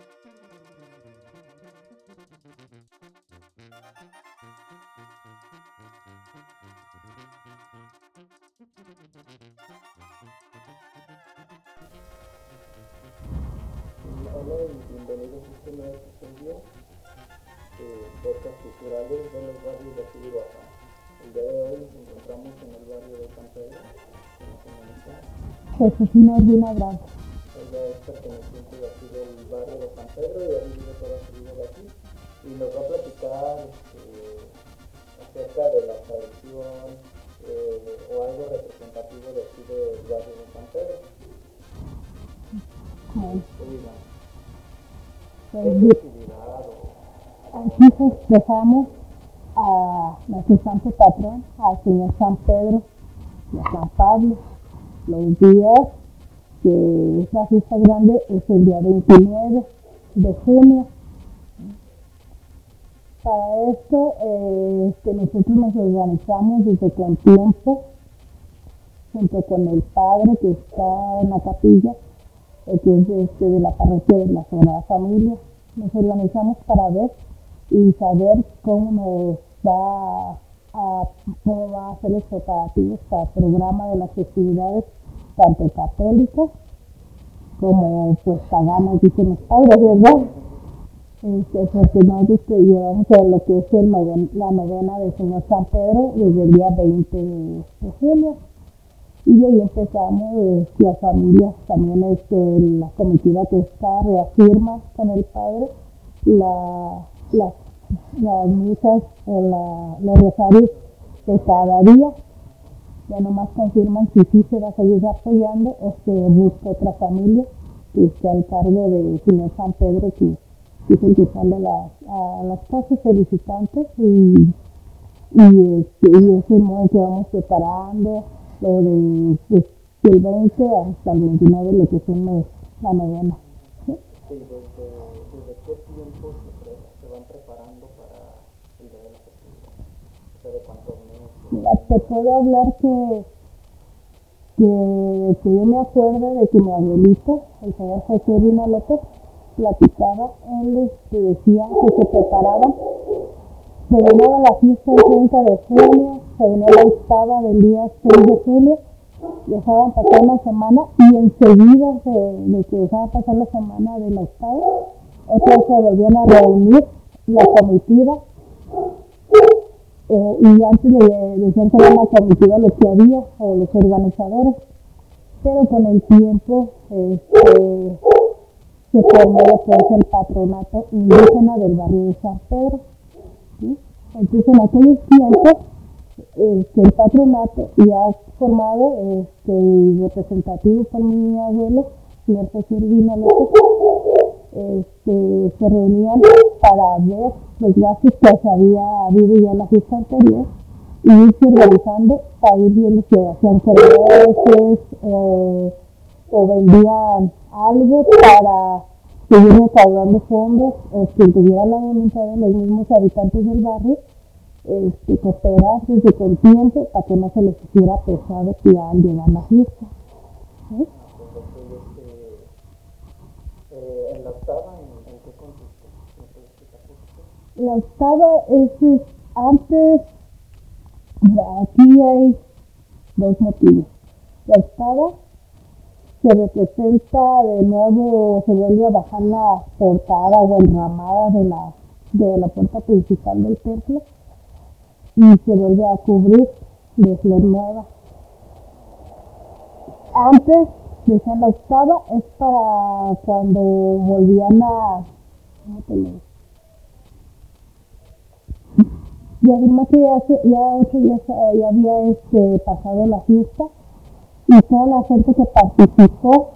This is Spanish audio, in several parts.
Hola y bienvenidos a este nuevo episodio de Podcast Culturales de los barrios de aquí. El día de hoy nos encontramos en el barrio de San Pedro, en la comunidad. Urbina Branco. Ella es perteneciente de aquí del barrio de San Pedro y ha vivido toda su vida de aquí. Y nos va a platicar este, acerca de la tradición eh, o algo representativo de aquí del barrio de San Pedro. Urbina, pues, ¿Qué festividad o aquí festejamos a nuestro santo patrón, al señor San Pedro y a San Pablo. Los días que la fiesta grande es el día 29 de junio. Para esto, eh, que nosotros nos organizamos desde con tiempo, junto con el padre que está en la capilla, eh, que es de, este, de la parroquia de la Sagrada Familia. Nos organizamos para ver y saber cómo nos va a, cómo va a hacer los preparativos para el programa de las festividades, tanto católicas como pues paganas, dicen los padres, ¿verdad? Este, porque nosotros que llevamos a lo que es la novena del Señor San Pedro desde el día 20 de, de junio. Y de ahí empezamos, eh, la familia, también este, la comitiva que está reafirma con el padre la, las, las misas o los rosarios de cada día. Ya nomás confirman si sí se va a seguir apoyando o se busca otra familia que esté al cargo del señor San Pedro, que, es el que sale a las, las casas solicitantes y y, este, y es el modo que vamos preparando, lo de pues, del 20 hasta el 29, lo que son la novena. ¿sí? Sí, desde, desde qué tiempo se, pre- se van preparando para el de festividad. O sea, de cuántos meses. Mira, te puedo hablar que, que, que yo me acuerdo de que mi abuelito, el señor José Rina López, platicaba, él este, decía que se preparaban, se venía la fiesta el 30 de junio, se venía la octava del día 6 de julio, dejaban pasar una semana y enseguida de, de que dejaban pasar la semana de la octava, otra se volvían a reunir la comitiva eh, y antes de, que era la comitiva lo que había o los organizadores pero con el tiempo este, se formó lo que es el patronato indígena del barrio de San Pedro entonces en aquellos tiempos este, el patronato ya formado este, y representativo por mi abuelo José Urbina López este, se reunían para ver los gastos que se había habido ya en la fiesta anterior y irse organizando para ir viendo si hacían cervezas eh, o vendían algo para seguir recaudando fondos, este, tuvieran la voluntad de los mismos habitantes del barrio, este, cooperar desde con tiempo para que no se les hiciera pesado que al llegar la fiesta. este, eh, en la octava, ¿en, en qué consiste? La octava es, es antes, aquí hay dos motivos. La octava se representa de nuevo, se vuelve a bajar la portada o enramada de la, de la puerta principal del templo y se vuelve a cubrir de flor nueva. Antes, decían la octava, es para cuando volvían a, ¿cómo lo digo? Y además que ya, ocho días ya había este, pasado la fiesta y toda la gente que participó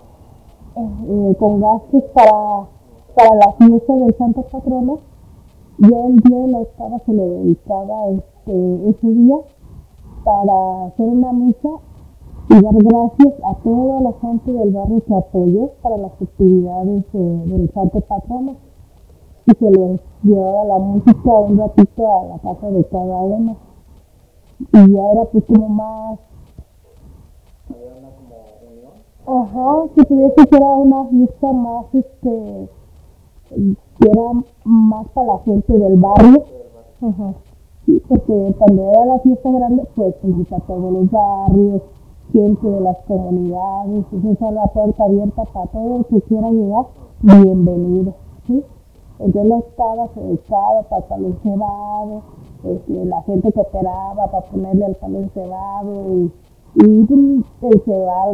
eh, con gastos para, para la fiesta del Santo Patrono, ya el día de la octava se le dedicaba este, ese día para hacer una misa y dar gracias a toda la gente del barrio que apoyó para las actividades del Santo Patrono y se les llevaba la música un ratito a la casa de cada uno y ya era pues como más Ajá, si tuviese que era una fiesta más, este, que era más para la gente del barrio. Ajá. Sí, porque cuando era la fiesta grande, pues invita a todos los barrios, gente de las comunidades, entonces la puerta abierta para todo el que quiera llegar, bienvenido, ¿sí? Entonces la octava se echaba para el palo cebado, este, la gente operaba para ponerle el palo cebado y y el cebado,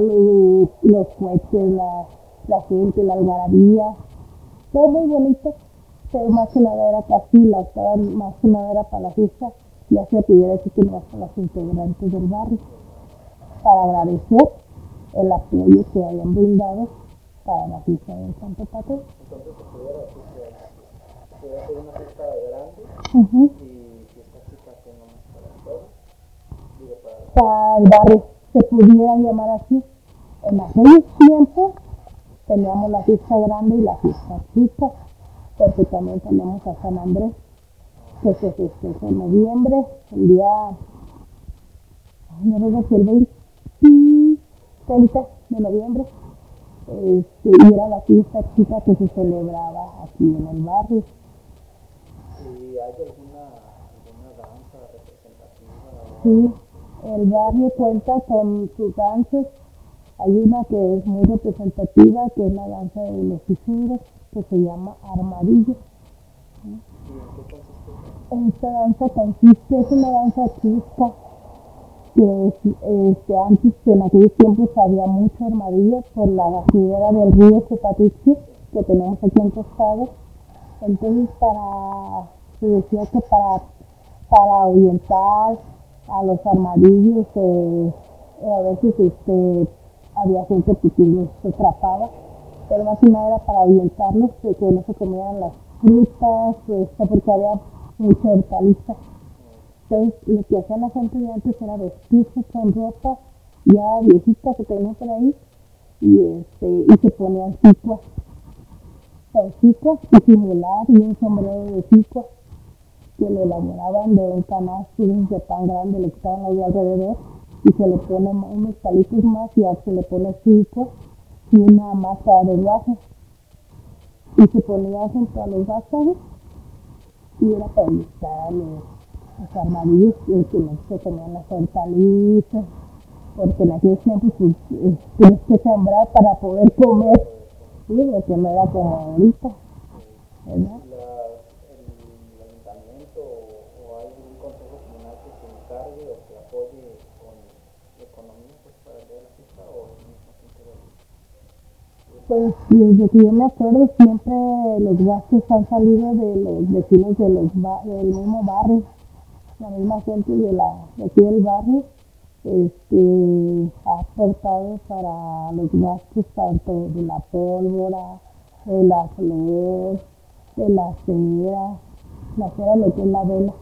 los cohetes, la, la gente, la algarabía, todo muy bonito, pero más que nada era casi la estaba más que nada era para la fiesta, ya se pidiera que tenía a los integrantes del barrio, para agradecer el apoyo que habían brindado para la fiesta del Santo Patrón. Y fiesta chica que para todos. Para el barrio se pudiera llamar así. En aquellos tiempos teníamos la fiesta grande y la fiesta chica, porque también tenemos a San Andrés, que se festeja en noviembre, el día, no recuerdo si el 20, 30 de noviembre, este, y era la fiesta chica que se celebraba aquí en el barrio. Sí el barrio cuenta con sus danzas. Hay una que es muy representativa, que es la danza de los fisuras, que se llama armadillo. Esta danza consiste, es una danza chusca, que este, antes en aquellos tiempos había mucho armadillo por la bajadera del río Patricio que tenemos aquí en Costado. Entonces para, se decía que para, para orientar a los armadillos, eh, a veces este, había gente que los atrapaba, pero más que nada era para ahuyentarlos, que no se comieran las frutas, este, porque había mucha hortaliza. Entonces, lo que hacía la gente de antes era vestirse con ropa ya viejita que tenían por ahí y, este, y se ponían cicuas, con cicuas y simular y un sombrero de cicuas que lo elaboraban de un canasto de pan grande, le quitaban ahí alrededor y se le ponen unos palitos más y se le pone cinco y una masa de guaje y se ponía junto a los vástagos y era para evitar los, los armadillos que no se comían las hortalizas porque en aquellos tiempos pues, eh, tienes que sembrar para poder comer sí, porque no era como ahorita ¿verdad? Pues desde que yo me acuerdo siempre los gastos han salido de los vecinos de los del mismo barrio, la misma gente de, la, de aquí del barrio este, ha aportado para los gastos tanto de la pólvora, de la flor, de la cera, la cera lo que es la vela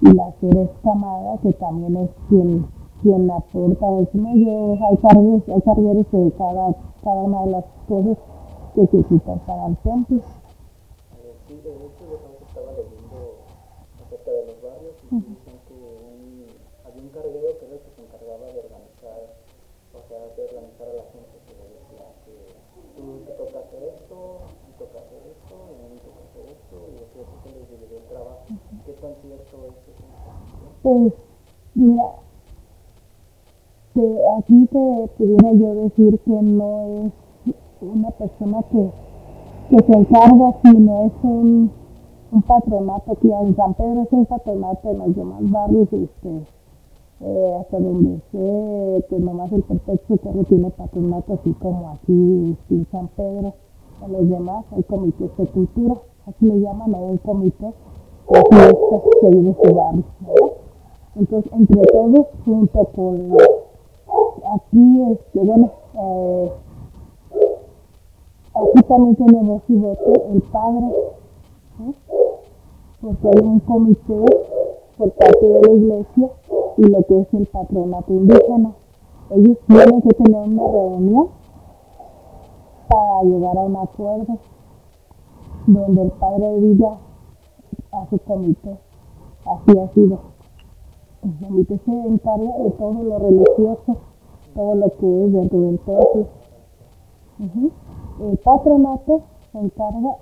y la cera escamada que también es quien quien aporta ¿no? Yo, hay cargueros, hay cargueros de cada, cada una de las cosas que se quitan para el templo. Eh, sí, de hecho yo también estaba leyendo acerca de los barrios y uh -huh. dicen que un, había un carguero que era el que se encargaba de organizar, o sea, de organizar a la gente, que le decía que tú te toca hacer esto, y toca hacer esto, y a mí me toca hacer esto, y así así que les dividió el trabajo. Uh -huh. ¿Qué tan cierto es eso? Pues, mira, que aquí te pudiera yo decir que no es una persona que, que se encarga, sino es un, un patronato aquí en San Pedro es un patronato en los demás barrios, este, eh, hasta donde sé que nomás el perfecto perro tiene patronato así como aquí en San Pedro, en los demás hay comités de cultura, así le llaman, o un comité fiestas de su barrio. Entonces, entre todos, junto con aquí, este, bueno, eh, aquí también voz y voto el padre, porque hay un comité por parte de la iglesia y lo que es el patronato indígena. Ellos tienen que tener una reunión para llegar a un acuerdo donde el padre diga a su comité, así ha sido. El comité se encarga de todo lo religioso, todo lo que es dentro del templo. El patronato se encarga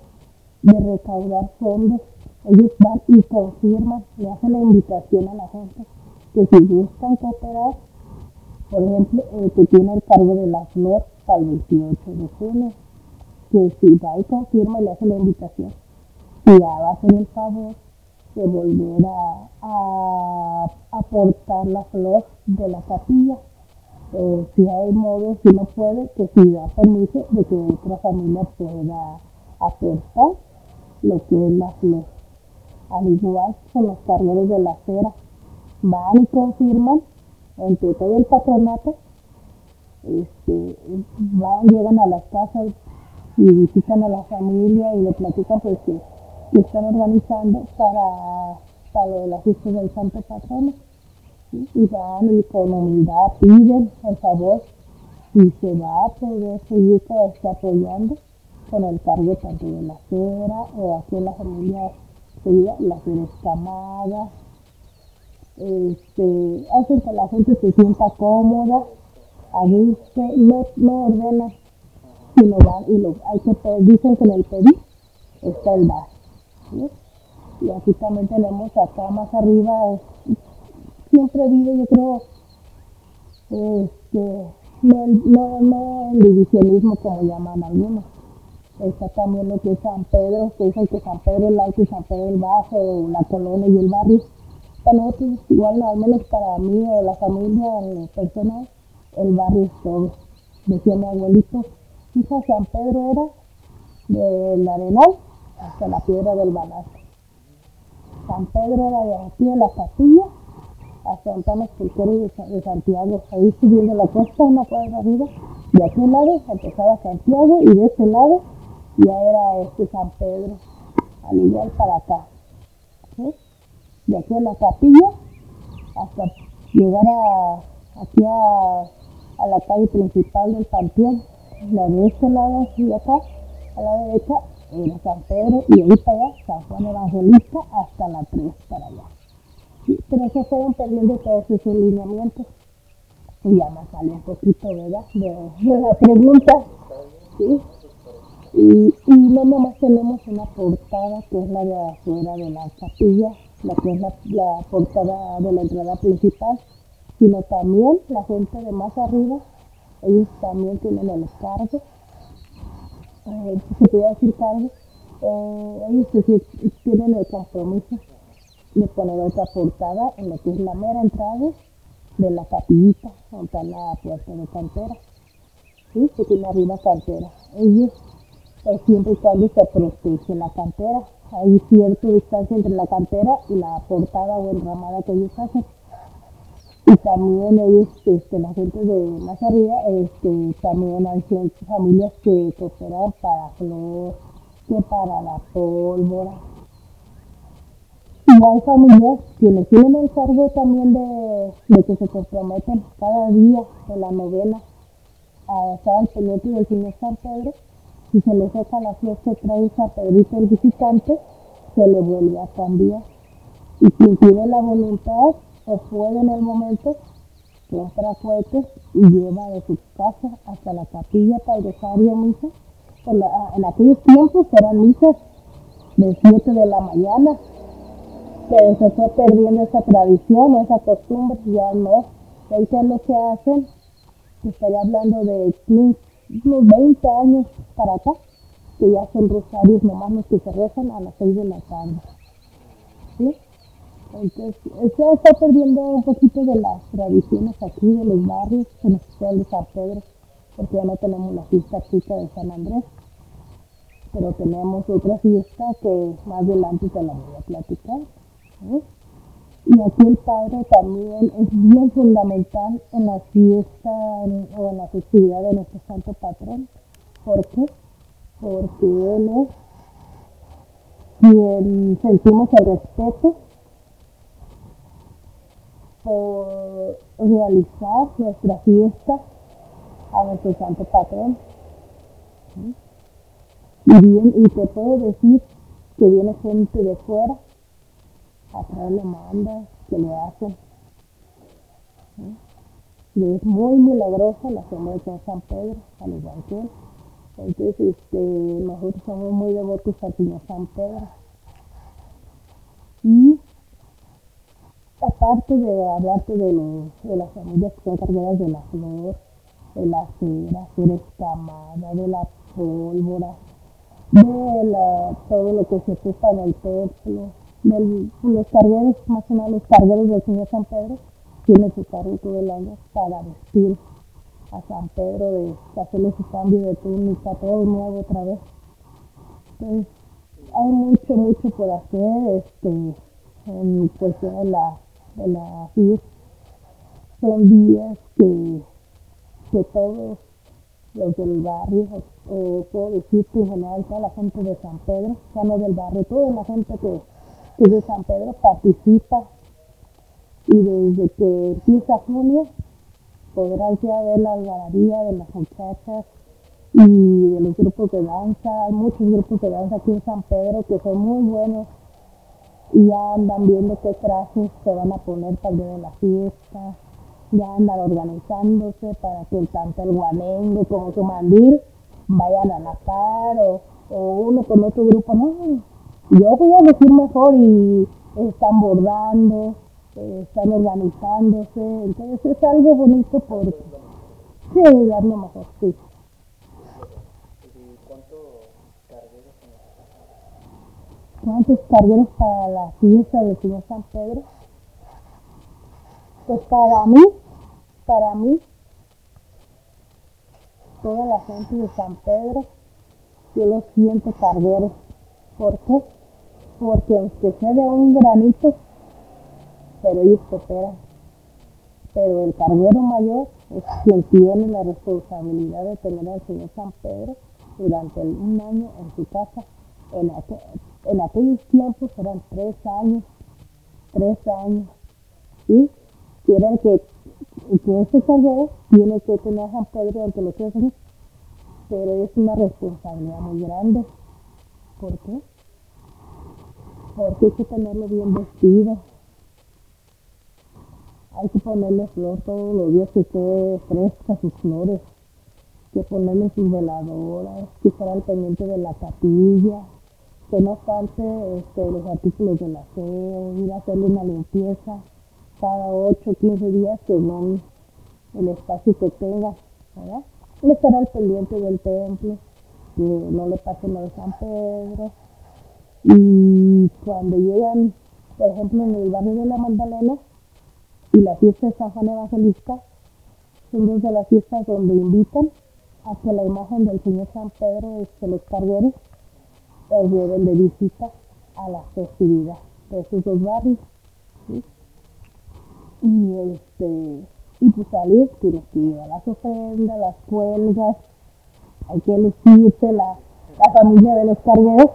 de recaudar fondos. Ellos van y confirman, le hacen la invitación a la gente que si gustan cooperar, por ejemplo, el que tiene el cargo de la flor para el 28 de junio, que si va y confirma y le hace la invitación, y ya va a hacer el favor de volver a, aportar la flor de la capilla. Eh, si hay modo, si no puede, que si da permiso de que otra familia pueda aportar lo que es la flor. Al igual con los cargueros de la cera, van y confirman entre todo el patronato, este, van, llegan a las casas y visitan a la familia y le platican pues que, están organizando para, para lo de la fiesta del Santo Patrono. Y van y con humildad piden el favor si se va a poder seguir este, apoyando con el cargo tanto de la cera o aquí en la familia seguida la cera escamada este, hacen que la gente se sienta cómoda, a no, no ordenan, sino van y lo, hay que dicen que en el pedir está el dar. Y aquí también tenemos acá más arriba, siempre vive yo creo, este, no, no, no el divisionismo como llaman algunos. Está también lo que es San Pedro, que dicen que San Pedro el Alto y San Pedro el Bajo, la colonia y el barrio para nosotros, igual al menos para mí o la familia o personal, el barrio es todo. Decía mi abuelito, hija San Pedro era del Arenal hasta la Piedra del Balazo. San Pedro era de aquí de la capilla hasta Santana Escultero de Santiago, ahí subiendo la costa, una cuadra arriba, de aquel lado empezaba Santiago y de este lado ya era este San Pedro, al igual para acá de aquí a la capilla hasta llegar a, aquí a, la calle principal del panteón, la de este lado y acá, a la derecha, era San Pedro y ahí para allá, San Juan Evangelista hasta la 3 para allá. pero se fueron perdiendo todos esos lineamientos. Y ya me sale un poquito, ¿verdad? De, la pregunta. ¿sí? Y, y no nomás tenemos una portada que es la de afuera de la capilla, la que es la, portada de la entrada principal, sino también la gente de más arriba, ellos también tienen el cargo, eh, puede decir cargo, eh, ellos tienen el compromiso de poner otra portada en lo que es la mera entrada de la capillita, donde está la puerta de cantera, ¿sí? que tiene arriba cantera. Ellos, pues, siempre y cuando se protege la cantera, hay cierta distancia entre la cantera y la portada o enramada que ellos hacen. Y también ellos, este, la gente de más arriba, este, también hay familias que cooperan para flor, que para la pólvora. Y hay familias quienes tienen el cargo también de, de que se comprometen cada día de la novena a estar al pendiente del Señor San Pedro si se le saca la flor que trae San Pedrito el visitante, se le vuelve a cambiar. Y quien tiene la voluntad o puede en el momento, compra cohetes y lleva de su casa hasta la capilla para rosario misa. en aquellos tiempos eran misas de 7 de la mañana, pero se fue perdiendo esa tradición, esa costumbre, ya no. Ahorita lo que hacen, estaría hablando de 15 unos 20 años para acá, que ya son rosarios nomás los que se rezan a las 6 de la tarde. ¿Sí? Entonces, se está perdiendo un poquito de las tradiciones aquí de los barrios, en especial de San Pedro, porque ya no tenemos la fiesta chica de San Andrés. pero tenemos otra fiesta que más adelante te la voy a platicar. ¿eh? Y aquí el padre también es bien fundamental en la fiesta o en la festividad de nuestro santo patrón. ¿Por? Porque él es quien sentimos el respeto por realizar nuestra fiesta a nuestro santo patrón. Y bien, y te puedo decir que viene gente de fuera a traerle mandas que le hacen. Es muy milagrosa la sombra de San Pedro, al igual que él. Entonces, este, nosotros somos muy devotos al Señor San Pedro. Y aparte de hablarte de, de las familias que son cargadas de la flor, de la cera, de escamada, de la pólvora, de la, todo lo que se puso en el templo, de los cargueros, más o menos los cargueros del Señor San Pedro, tiene su cargo todo el año para vestir a San Pedro, de hacerle su cambio de túnica, todo nuevo otra vez. Entonces, hay mucho, mucho por hacer este, en cuestión de la, de la. Son días que, que todos los del barrio, o puedo decirte en general toda la gente de San Pedro, ya no del barrio, toda la gente que, que de San Pedro participa y desde que empieza junio podrás ya ver la algarabía de las muchachas y de los grupos de danza. Hay muchos grupos de danza aquí en San Pedro que son muy buenos y ya andan viendo qué trajes se van a poner para el día de la fiesta. Ya andan organizándose para que tanto el guanengo como su mandil vayan a la par o, o uno con otro grupo. No, yo voy a decir mejor y están bordando eh, están organizándose, entonces es algo bonito porque sí, mejor, sí. ¿Cuántos cargueros para la fiesta del Señor San Pedro? Pues para mí, para mí, toda la gente de San Pedro, yo lo siento cargueros. ¿Por qué? Porque aunque sea de un granito, pero ellos cooperan. Pero el carguero mayor es quien tiene la responsabilidad de tener al Señor San Pedro durante un año en su casa. En, en aquellos tiempos eran tres años, tres años. ¿sí? Quieren que, que ese carguero tiene que tener a San Pedro durante los tres pero es una responsabilidad muy grande. ¿Por qué? Porque hay que tenerlo bien vestido, hay que ponerle flor todos los días que esté fresca sus flores, que ponerle sus veladoras, que estar al pendiente de la capilla, no falte este, los artículos del aseo, ir a hacerle una limpieza cada 8 o 15 días según el espacio que tenga, ¿verdad? Y estar al pendiente del templo, que no le pase lo de San Pedro. Y cuando llegan, por ejemplo, en el barrio de la Magdalena, y la fiesta de San Juan Evangelista son dos de las fiestas donde invitan a que la imagen del Señor San Pedro, este, los cargueros, lleven de visita a la festividad de esos dos barrios. Y este y pues salir tienes que llevar las ofrendas, las cuelgas, hay que lucirse la, la familia de los cargueros,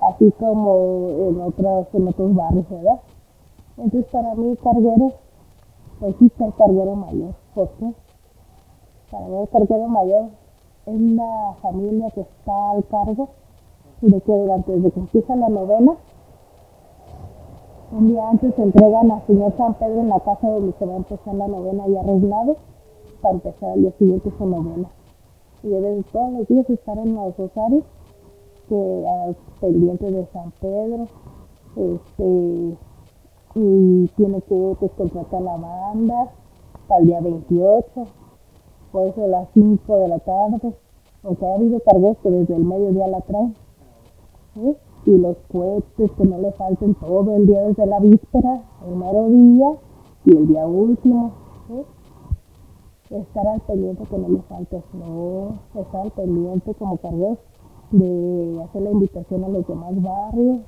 así como en otros, en otros barrios, ¿verdad? Entonces para mí cargueros existe el carguero mayor. ¿Por qué? Para mí el carguero mayor es la familia que está al cargo de que durante desde que empieza la novena, un día antes se entregan al Señor San Pedro en la casa donde se va a empezar la novena y arreglado para empezar el día siguiente su novena. Y deben todos los días estar en los rosarios, que pendientes de San Pedro, este, y tiene que pues, contratar la banda para el día 28, por eso a las 5 de la tarde, aunque ha habido cargueros que desde el mediodía la traen. Y los cohetes que no le falten todo el día desde la víspera, el mero día y el día último. Estar al pendiente que no le falte flor, estar al pendiente como cargueros de hacer la invitación a los demás barrios,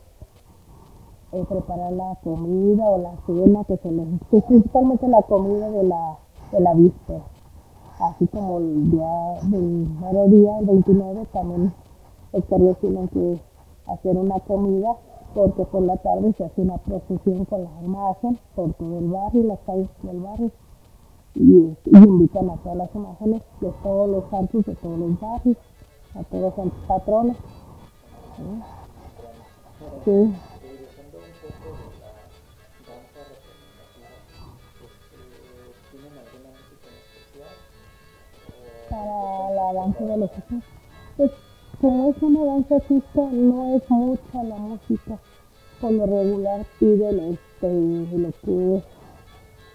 eh, preparar la comida o la cena que se les, principalmente la comida de la, de la víspera, así como el día del mero día, el 29, también tienen que hacer una comida porque por la tarde se hace una procesión con la imagen por todo el barrio, las calles del barrio y, invitan a todas las imágenes de todos los santos de todos los barrios, a todos los patrones. Sí. Para la danza de los hijos. Como es una danza artista, no es mucha la música. Por lo regular piden este, lo que es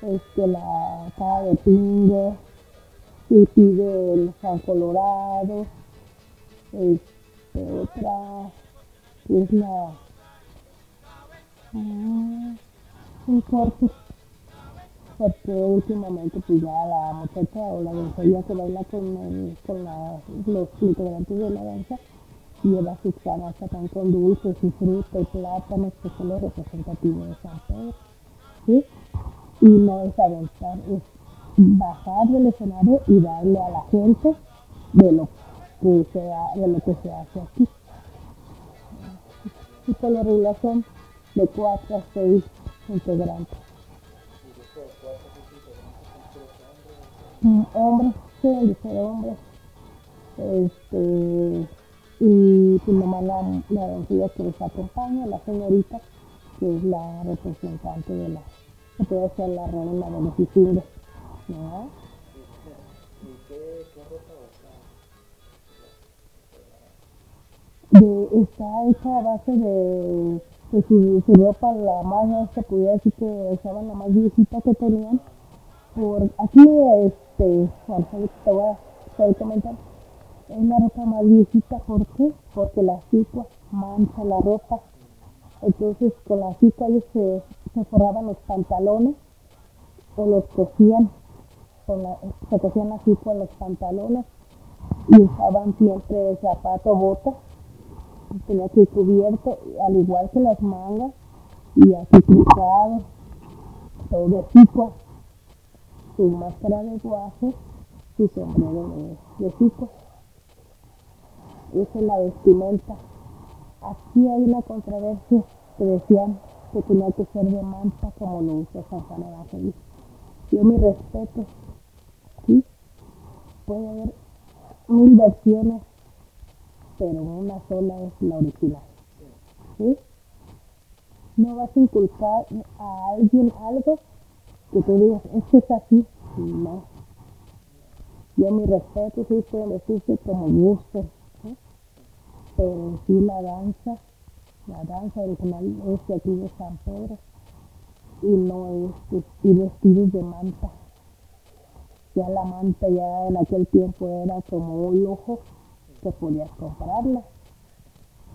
este, la cara de pingo, y pide el San Colorado, este, otra, es la, ah, un corto, porque últimamente pues ya la muchacha o la doncella que baila con, con los integrantes de la danza lleva sus canastas tan con dulces y fruta y plátanos que son los representativos de San Pedro. ¿sí? y no es aventar, es bajar del escenario y darle a la gente de lo que se, de lo que se hace aquí. Y por la regulación de 4 a 6 integrantes. Hombres, sí, ser hombres. Este, y pues nomás la, la doncella que les acompaña, la señorita, que es la representante de la se puede hacer la reina de los vikingos, ¿no? De, está hecha a base de, de su, su, ropa, la más, se pudiera decir que usaban la más viejita que tenían. Por aquí, este, bueno, te voy a, te comentar, es la ropa más viejita, ¿por qué? Porque la cicua mancha la ropa. Entonces, con la cicua ellos se, se forraban los pantalones o los cosían, con la, se cosían así con los pantalones y usaban siempre zapato bota, tenía que ir cubierto, al igual que las mangas, y así cruzado, todo de pico, su máscara de guaje, su sombrero de, de Esa es la vestimenta. Aquí hay una controversia que decían que tenía que ser de manta como lo usa San Juan. Yo mi respeto, ¿sí? Puede haber mil versiones, pero una sola es la original. ¿sí? No vas a inculcar a alguien algo que tú digas, es que es así. No. Yo mi respeto, sí pueden decirse como gusten, ¿sí? pero sí la danza la danza original es de aquí de San Pedro y no es y vestidos de manta. Ya la manta ya en aquel tiempo era como un lujo que podías comprarla,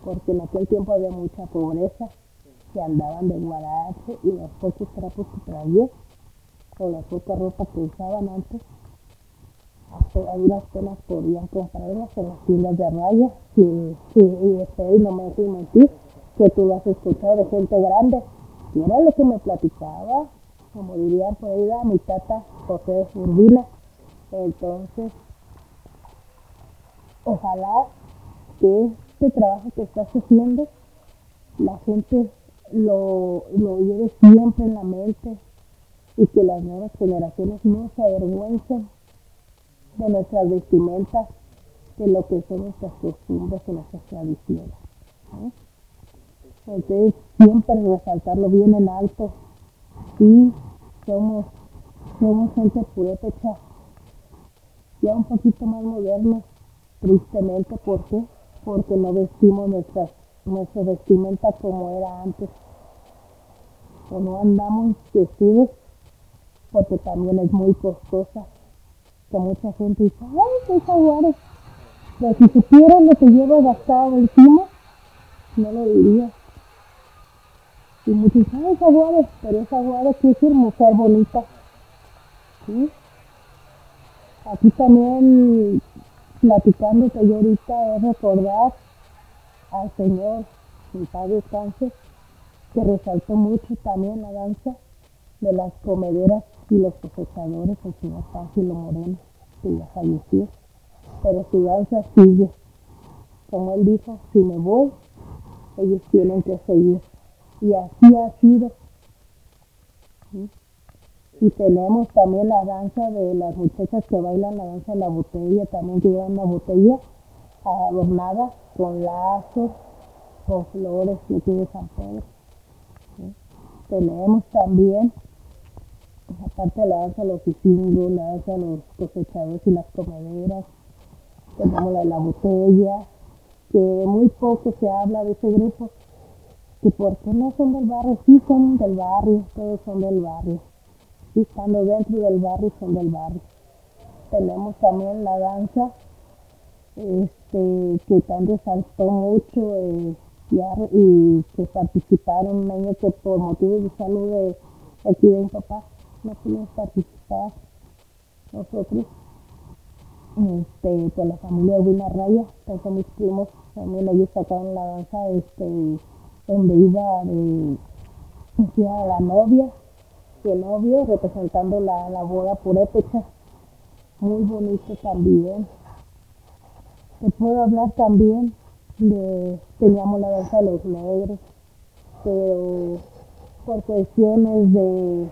porque en aquel tiempo había mucha pobreza, que andaban de guarache y los pocos trapos que traían, o la poca ropa que usaban antes, hasta a duras penas podían comprarlas en las tiendas de raya, y, y, y no me dejes mentir, que tú lo has escuchado de gente grande. Y era lo que me platicaba, como dirían por ahí, mi tata José Urbina. Entonces, ojalá que este trabajo que estás haciendo, la gente lo, lo lleve siempre en la mente y que las nuevas generaciones no se avergüencen de nuestras vestimentas, de lo que son nuestras costumbres y nuestras tradiciones. Entonces, siempre resaltarlo bien en alto. Y somos, somos gente purépecha, ya un poquito más modernos, tristemente, ¿por qué? Porque no vestimos nuestra, nuestra vestimenta como era antes. O no andamos vestidos porque también es muy costosa. Que mucha gente dice, ay, soy jaguares. Pero si supieran lo que llevo gastado encima, no lo diría. Y muchos dicen, ay, Jaguares, pero esa Jaguares quiere decir mujer bonita. Aquí también, platicando que ahorita es recordar al Señor, mi Padre descanse, que resaltó mucho también la danza de las comederas y los cosechadores, el señor Pángelo Moreno, que ya falleció, pero su danza sigue. Como él dijo, si me voy, ellos tienen que seguir. Y así ha sido. Y tenemos también la danza de las muchachas que bailan la danza de la botella, también que llevan una botella adornada con lazos, con flores, que tiene San Pedro. Tenemos también, aparte la danza de los isingos, la danza de los cosechadores y las comederas, tenemos la de la botella, que muy poco se habla de ese grupo, que porque no son del barrio, sí son del barrio, todos son del barrio, sí estando dentro del barrio son del barrio. Tenemos también la danza este, que también resaltó mucho eh, y que participaron un que por motivos de salud de aquí de mi papá no pudimos participar nosotros este, la familia Urbina Raya, entonces mis primos también ellos sacaron la danza este, donde iba de, la novia y el novio representando la, la boda purépecha, muy bonito también. Te puedo hablar también de, teníamos la danza de los negros, pero por cuestiones de,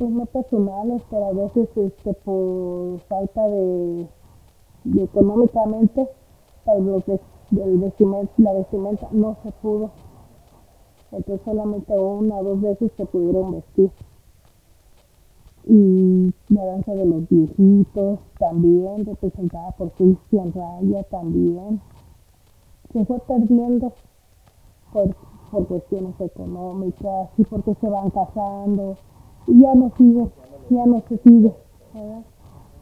pues no personales, pero a veces este, por falta de, económicamente, para los del vestimenta, la vestimenta no se pudo. Entonces solamente una o dos veces se pudieron vestir. Y la danza de los viejitos también, representada por Cristian Raya también, se fue perdiendo por, por cuestiones económicas y porque se van casando ya no sigue, ya no se sigue.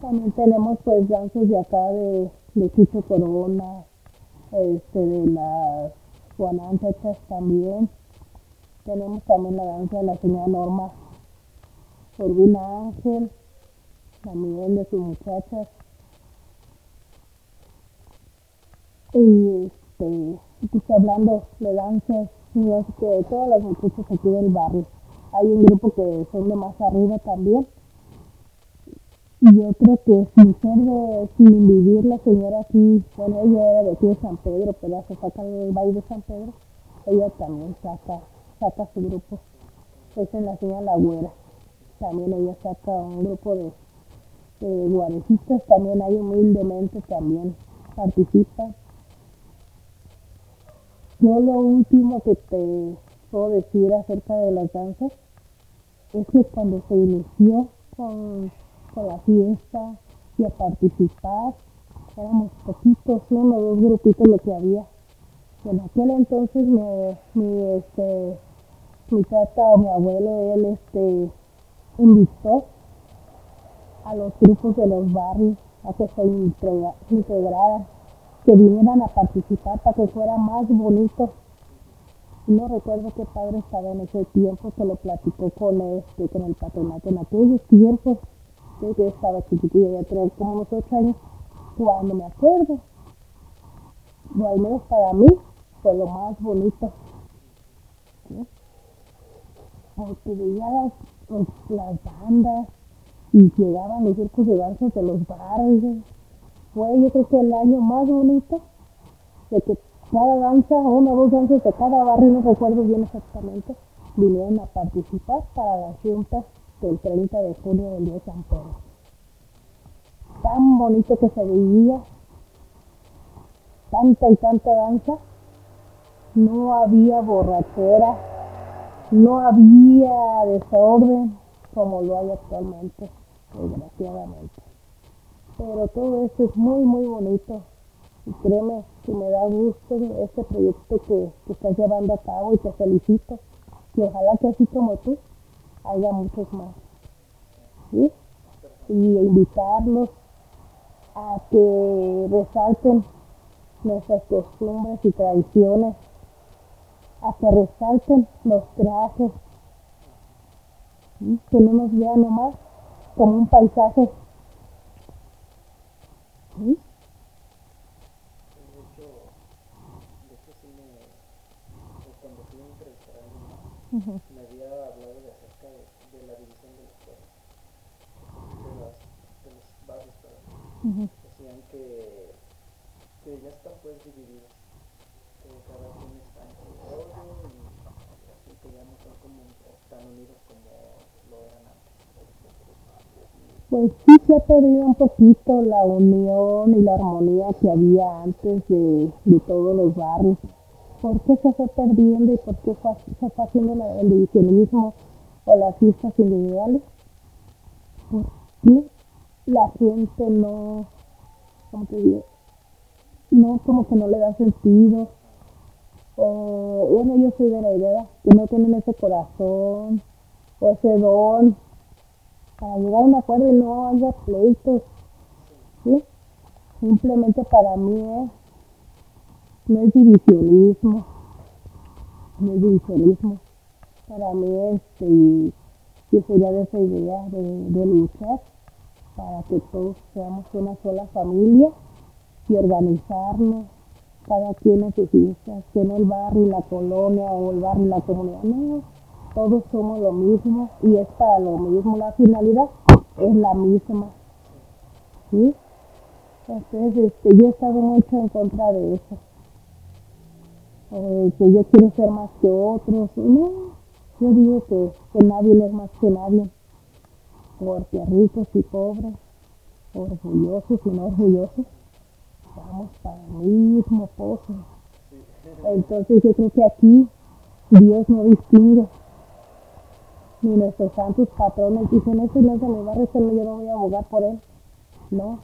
También tenemos pues danzas de acá de, de Chicho Corona, este, de las Juananchachas también. Tenemos también la danza de la señora Norma un Ángel, también de sus muchachas. Y este, estoy hablando de danzas, que de todas las muchachas aquí del barrio. Hay un grupo que son de más arriba también. Y yo creo que sin ser de, sin vivir la señora aquí, bueno, ella era de aquí de San Pedro, pero se saca el baile de San Pedro, ella también saca, saca su grupo. Es en la señora La Güera también ella saca un grupo de, de también hay humildemente, también participa. Yo lo último que te puedo decir acerca de las danzas es que cuando se inició con, la fiesta y a participar, éramos poquitos, uno o dos grupitos lo que había. En aquel entonces mi, mi, este, mi tata o mi abuelo, él este, invitó a los grupos de los barrios a que se integraran, que vinieran a participar para que fuera más bonito. No recuerdo qué padre estaba en ese tiempo, se lo platicó con este, el patronato en aquellos tiempos. Yo estaba chiquitilla, ya tenía como unos ocho años, cuando me acuerdo, o al menos para mí, fue lo más bonito. Porque veía las pues, las bandas y llegaban los circos de danza de los barrios. Fue yo creo que el año más bonito de que cada danza, una o dos danzas de cada barrio, no recuerdo bien exactamente, vinieron a participar para las juntas del 30 de junio del día de San Pedro. Tan bonito que se veía, tanta y tanta danza, no había borrachera, no había desorden como lo hay actualmente, desgraciadamente. Pero todo esto es muy, muy bonito. Y créeme que me da gusto este proyecto que, estás llevando a cabo y te felicito. Y ojalá que así como tú haya muchos más. ¿Sí? Y invitarlos a que resalten nuestras costumbres y tradiciones a que resalten los trajes, que no nos vean nomás como un paisaje, me había hablado de acerca de, de la división de los pueblos, de, las, de los barrios, perdón. Decían que, que ya están pues divididos, que cada quien está en su rollo y, y que ya no son como tan unidos como lo eran antes. Pues sí se ha perdido un poquito la unión y la armonía que había antes de, de todos los barrios. ¿Por qué se fue perdiendo y por qué se fue haciendo el divisionismo o las fiestas individuales? Porque la gente no, ¿cómo te digo? No, como que no le da sentido. O, bueno, yo soy de la idea que no tienen ese corazón o ese don para llegar a un acuerdo y no haya pleitos. ¿sí? Simplemente para mí es, no es divisionismo, no es divisionismo. Para mí este, yo sería de esa idea de, luchar para que todos seamos una sola familia y organizarnos, cada quien en sus que no el barrio y la colonia o el barrio y la comunidad, no, todos somos lo mismo y es para lo mismo, la finalidad es la misma, ¿sí? Entonces, este, yo he estado mucho en contra de eso, Eh, que yo quiero ser más que otros, no, yo digo que, que nadie es más que nadie, porque ricos y pobres, orgullosos y no orgullosos, vamos para el mismo pozo. Entonces yo creo que aquí Dios no distingue. Ni nuestros santos patrones dicen, ese no de mi barrio, ese no, yo no voy a abogar por él. No.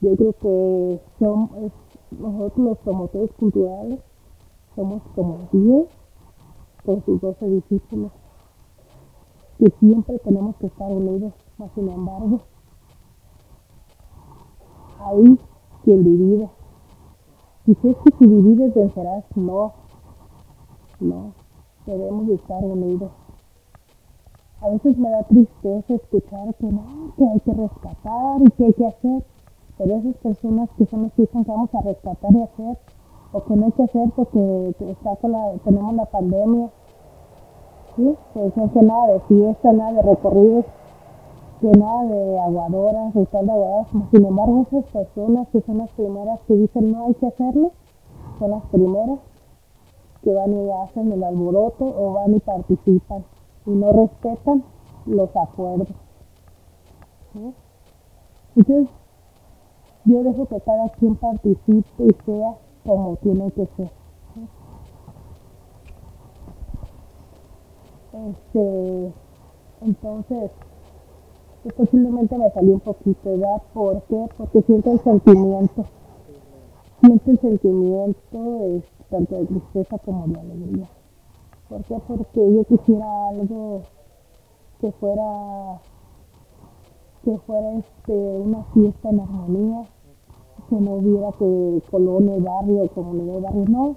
Yo creo que son, nosotros los promotores culturales somos como Dios con sus doce discípulos. Que siempre tenemos que estar unidos, mas sin embargo, hay quien divide. Es que si divides vencerás, no, no, debemos de estar unidos. A veces me da tristeza escuchar que que hay que rescatar y que hay que hacer, pero esas personas que son las que dicen que vamos a rescatar y hacer, o que no hay que hacer porque está con la, tenemos la pandemia, ¿sí? pues no que nada de fiesta, nada de recorridos, que nada de aguadoras, ritual de aguadoras, sin embargo esas personas que son las primeras que dicen no hay que hacerlo, son las primeras que van y hacen el alboroto o van y participan y no respetan los acuerdos. ¿sí? Entonces, yo dejo que cada quien participe y sea como tiene que ser. Este, entonces, yo posiblemente me salí un poquito, ¿verdad? ¿Por qué? Porque siento el sentimiento. Siento el sentimiento tanto de tristeza como de alegría. ¿Por qué? Porque yo quisiera algo que fuera que fuera este una fiesta en armonía, que no hubiera que colonia y barrio, comunidad y barrio, no.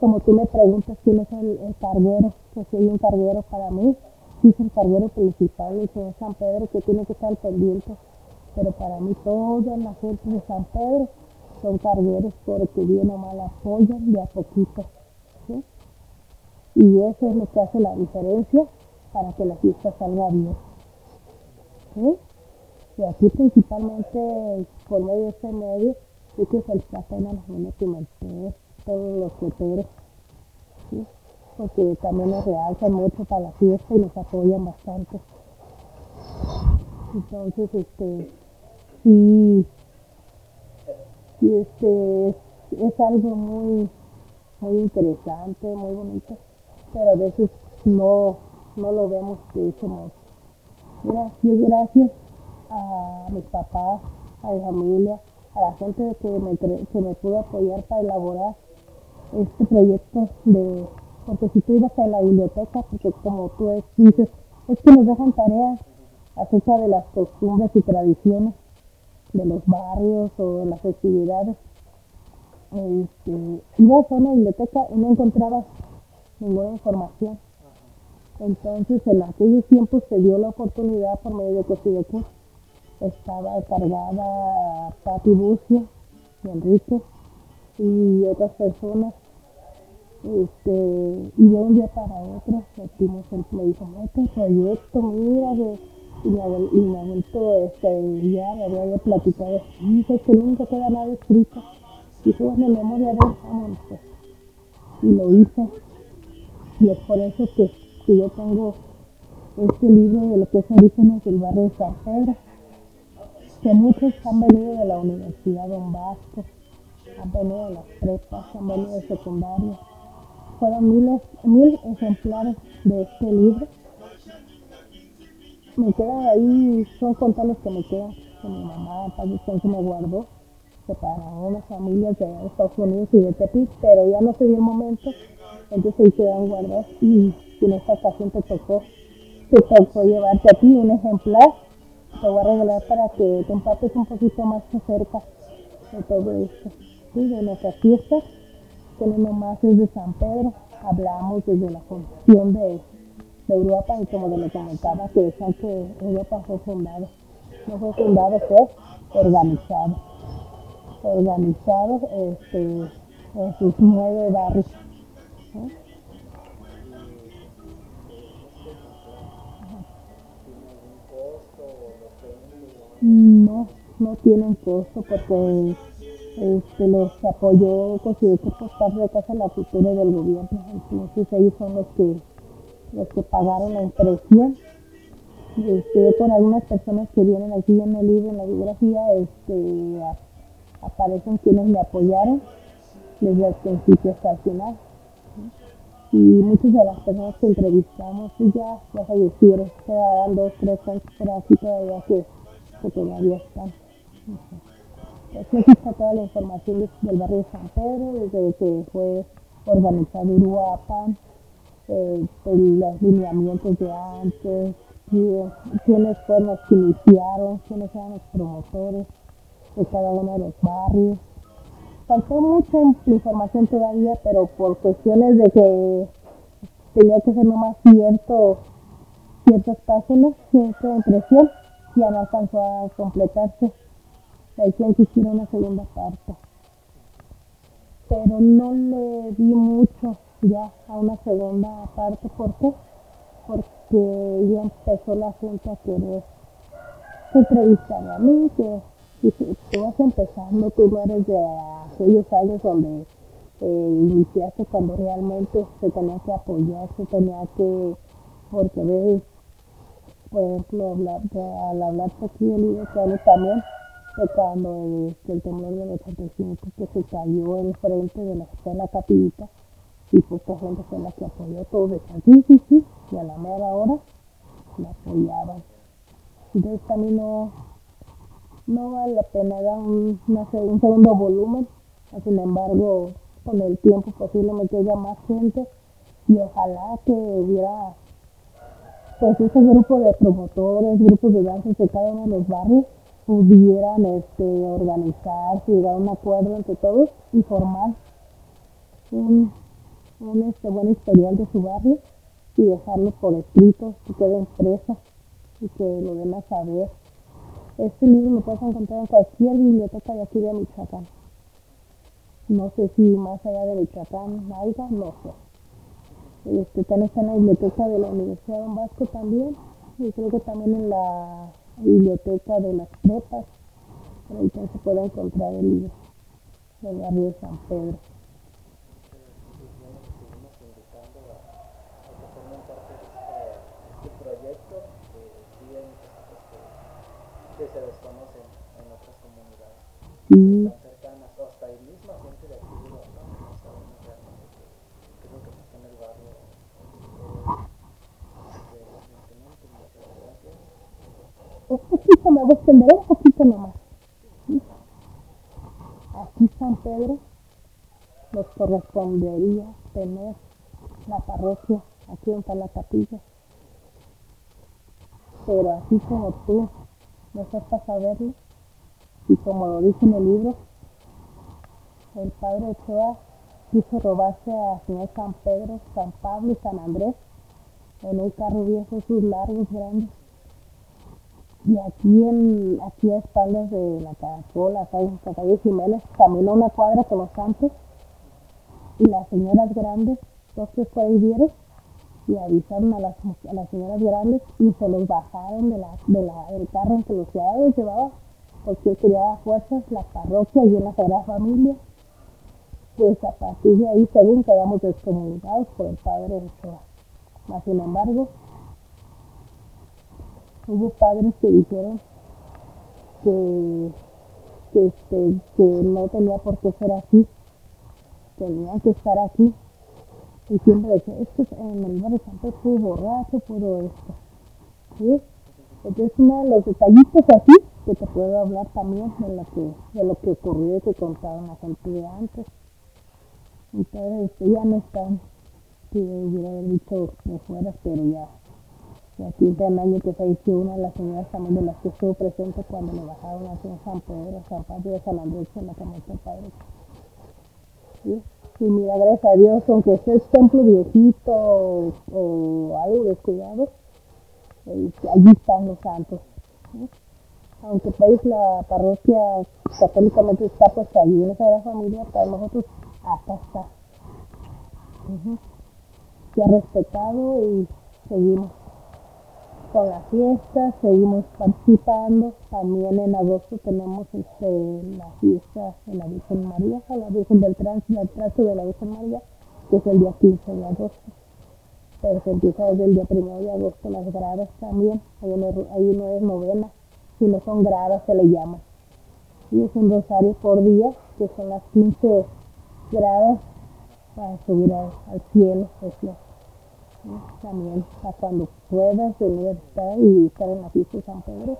Como tú me preguntas quién es el, el carguero, que soy un carguero para mí, sí es el carguero principal, el señor San Pedro, que tiene que estar pendiente. Pero para mí toda la gente de San Pedro son cargueros porque bien o mal apoyan de a poquito. ¿sí? Y eso es lo que hace la diferencia para que la fiesta salga bien. ¿sí? Y aquí principalmente por medio de este medio, sí que se les trata en la Pimentel, todos los coteros, ¿sí? porque también nos realzan mucho para la fiesta y nos apoyan bastante. Entonces, este, sí, sí, este, es, es algo muy, muy interesante, muy bonito, pero a veces no, no lo vemos de ese modo. Gracias, gracias a mis papás, a mi familia, a la gente que me, que me pudo apoyar para elaborar este proyecto de, porque si tú ibas a la biblioteca, porque como tú es- dices, es que nos dejan tareas acerca de las costumbres y tradiciones de los barrios o de las festividades. Este, ibas a una biblioteca y no encontrabas ninguna información. Entonces, en aquellos tiempos se dio la oportunidad por medio de Cosidecu. Estaba encargada Patti Bucio y Enrique y otras personas Este, y de un día para otro metimos el, dijo, mete el proyecto, mira, de, y ha vuelto, este, ya me había platicado, dice que nunca queda nada escrito. Y fue en memoria de vámonos, pues. Y lo hice. Y es por eso que, que yo tengo este libro de lo que es Orígenes del barrio de San Pedro, que muchos han venido de la Universidad Don Vasco, han venido de las prepas, han venido de secundaria. Fueron miles, mil ejemplares de este libro. Me quedan ahí, son contados que me quedan, que mi mamá, para que me guardó, que para unas familias de Estados Unidos y de Tepic, pero ya no se dio el momento, entonces ahí quedan guardados y en esta ocasión tocó, te tocó llevarte a ti un ejemplar, te voy a regalar para que te empapes un poquito más acerca de todo esto, ¿sí? de nuestras fiestas, que no nomás es de San Pedro, hablamos desde la función de, de Europa y como lo comentaba, que decían que Europa fue fundado, no fue fundado, fue organizado organizados este, en sus nueve barrios. No, no tienen costo porque este, los apoyó considero que de Casa de la y del gobierno. Entonces ellos son los que los que pagaron la impresión. Este, con algunas personas que vienen aquí en el libro, en la biografía, este, aparecen quienes me apoyaron desde el principio hasta el final. Y muchas de las personas que entrevistamos pues ya, ya fallecieron, quedaban dos, tres años por aquí todavía que, que todavía están. Aquí está toda la información de- del barrio de San Pedro, desde que fue organizado Uruapan, eh, los lineamientos de antes, quién- quiénes fueron los que iniciaron, quiénes eran los promotores de cada uno de los barrios. Faltó mucha información todavía, pero por cuestiones de que tenía que ser nomás cierto, ciertas páginas, cierta impresión, ya no alcanzó a completarse. Hay que hiciera una segunda parte. Pero no le di mucho ya a una segunda parte. ¿Por qué? Porque ya empezó la gente a querer entrevistarme a mí, que vas empezando, tú no eres de aquellos años donde eh, iniciaste cuando realmente se tenía que apoyar, se tenía que, porque a veces, por ejemplo, hablar, de- al hablarte aquí del libro que también, de cuando el, el temblor del 85 que se cayó en frente de la, de la capillita, y poca gente fue la que apoyó, todos decían sí, sí, sí, y a la mera hora la apoyaban. Entonces también no, no vale la pena dar un, una un segundo volumen, sin embargo, con el tiempo posiblemente haya más gente y ojalá que hubiera pues ese grupo de promotores, grupos de danzas de cada uno de los barrios pudieran este, organizarse, llegar a un acuerdo entre todos y formar un, un este, buen historial de su barrio y dejarlo por escrito, que quede impreso y que lo den a saber. Este libro lo puedes encontrar en cualquier biblioteca de aquí de Michoacán. No sé si más allá de Michoacán haya, no sé. Este, también está en la biblioteca de la Universidad de Don Vasco también, y creo que también en la biblioteca de las prepas, por ahí se puede encontrar el libro del barrio de San Pedro tan cercanas o hasta ahí misma gente de aquí de Guadalajara no sabemos realmente qué, qué es lo que pasa en el barrio Eh, evidentemente, muchas gracias me voy un poquito nomás. Aquí San Pedro nos correspondería tener la parroquia aquí donde está la capilla. Pero así como tú no estás para saberlo, y como lo dice en el libro, el padre Ochoa quiso robarse a señor San Pedro, San Pablo y San Andrés en un carro viejo, sus largos, grandes. Y aquí en, aquí a espaldas de la Caracola, en la calle Jiménez, caminó una cuadra con los santos, y las señoras grandes, dos ahí vieron, y avisaron a las, a las señoras grandes y se los bajaron de la, de la, del carro en que los llevaba, porque quería fuerzas la parroquia y en la Sagrada Familia. Pues a partir de ahí, según quedamos descomunicados por el padre Ochoa. Mas, sin embargo, hubo padres que dijeron que, que, este, que no tenía por qué ser así, tenía que estar aquí y siempre decía, que en el barrio Pedro fue borracho, pudo esto. ¿Sí? Entonces uno de los detallitos así que te puedo hablar también de lo que, de lo que ocurrió y que contaban la gente de antes. Entonces ya no están, que hubiera dicho que fuera, pero ya, tiene un año que falleció una de las señoras también de las que estuvo presente cuando le bajaron aquí en San Pedro, San Pedro de San Andrés en la del Padre. ¿Sí? Y mira, gracias a Dios, aunque sea el templo viejito o, algo descuidado, eh, allí están los santos. Aunque país la parroquia católicamente está pues allí en esa gran familia, para nosotros acá está. Se ha respetado y seguimos con la fiesta, seguimos participando. También en agosto tenemos este, la fiesta de la Virgen María, la Virgen del Tránsito, el de la Virgen María, que es el día 15 de agosto. Pero se empieza desde el día 1 de agosto las gradas también. Ahí no, no es novena, sino son gradas, se le llama. Y es un rosario por día, que son las 15 gradas para subir al, cielo. Precioso también a cuando puedas venir a estar y estar en la fiesta de San Pedro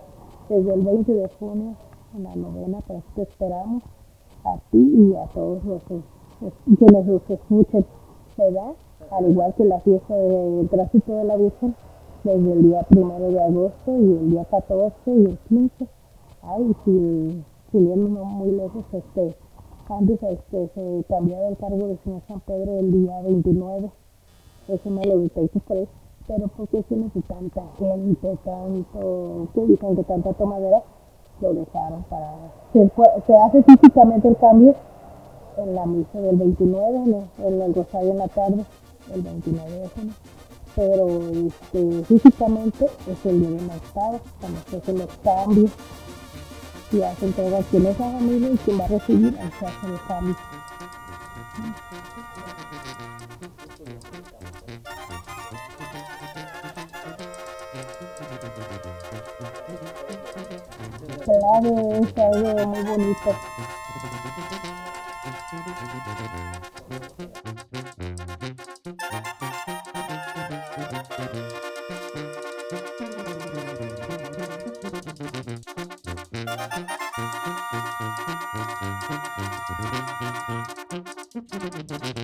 desde el 20 de junio en la novena que te esperamos a ti y a todos los que, los escuchen ¿verdad? al igual que la fiesta del tránsito de la Virgen desde el día primero de agosto y el día 14 y el 15 ay si siguiendo muy lejos este antes este se cambiaba el cargo de señor San Pedro el día 29 es uno de los detallitos por eso, pero por cuestiones de tanta gente, tanto, que dicen que tanta tomadera, lo dejaron para... Se, se, hace físicamente el cambio en la misa del 29, en, el rosario en la tarde, el 29 de junio. Pero este, físicamente es el día de octava, cuando se hacen los cambios, y hace entrega quién es la familia y quién va a recibir, ahí se hace el cenário um enxerga muito bonita. Thank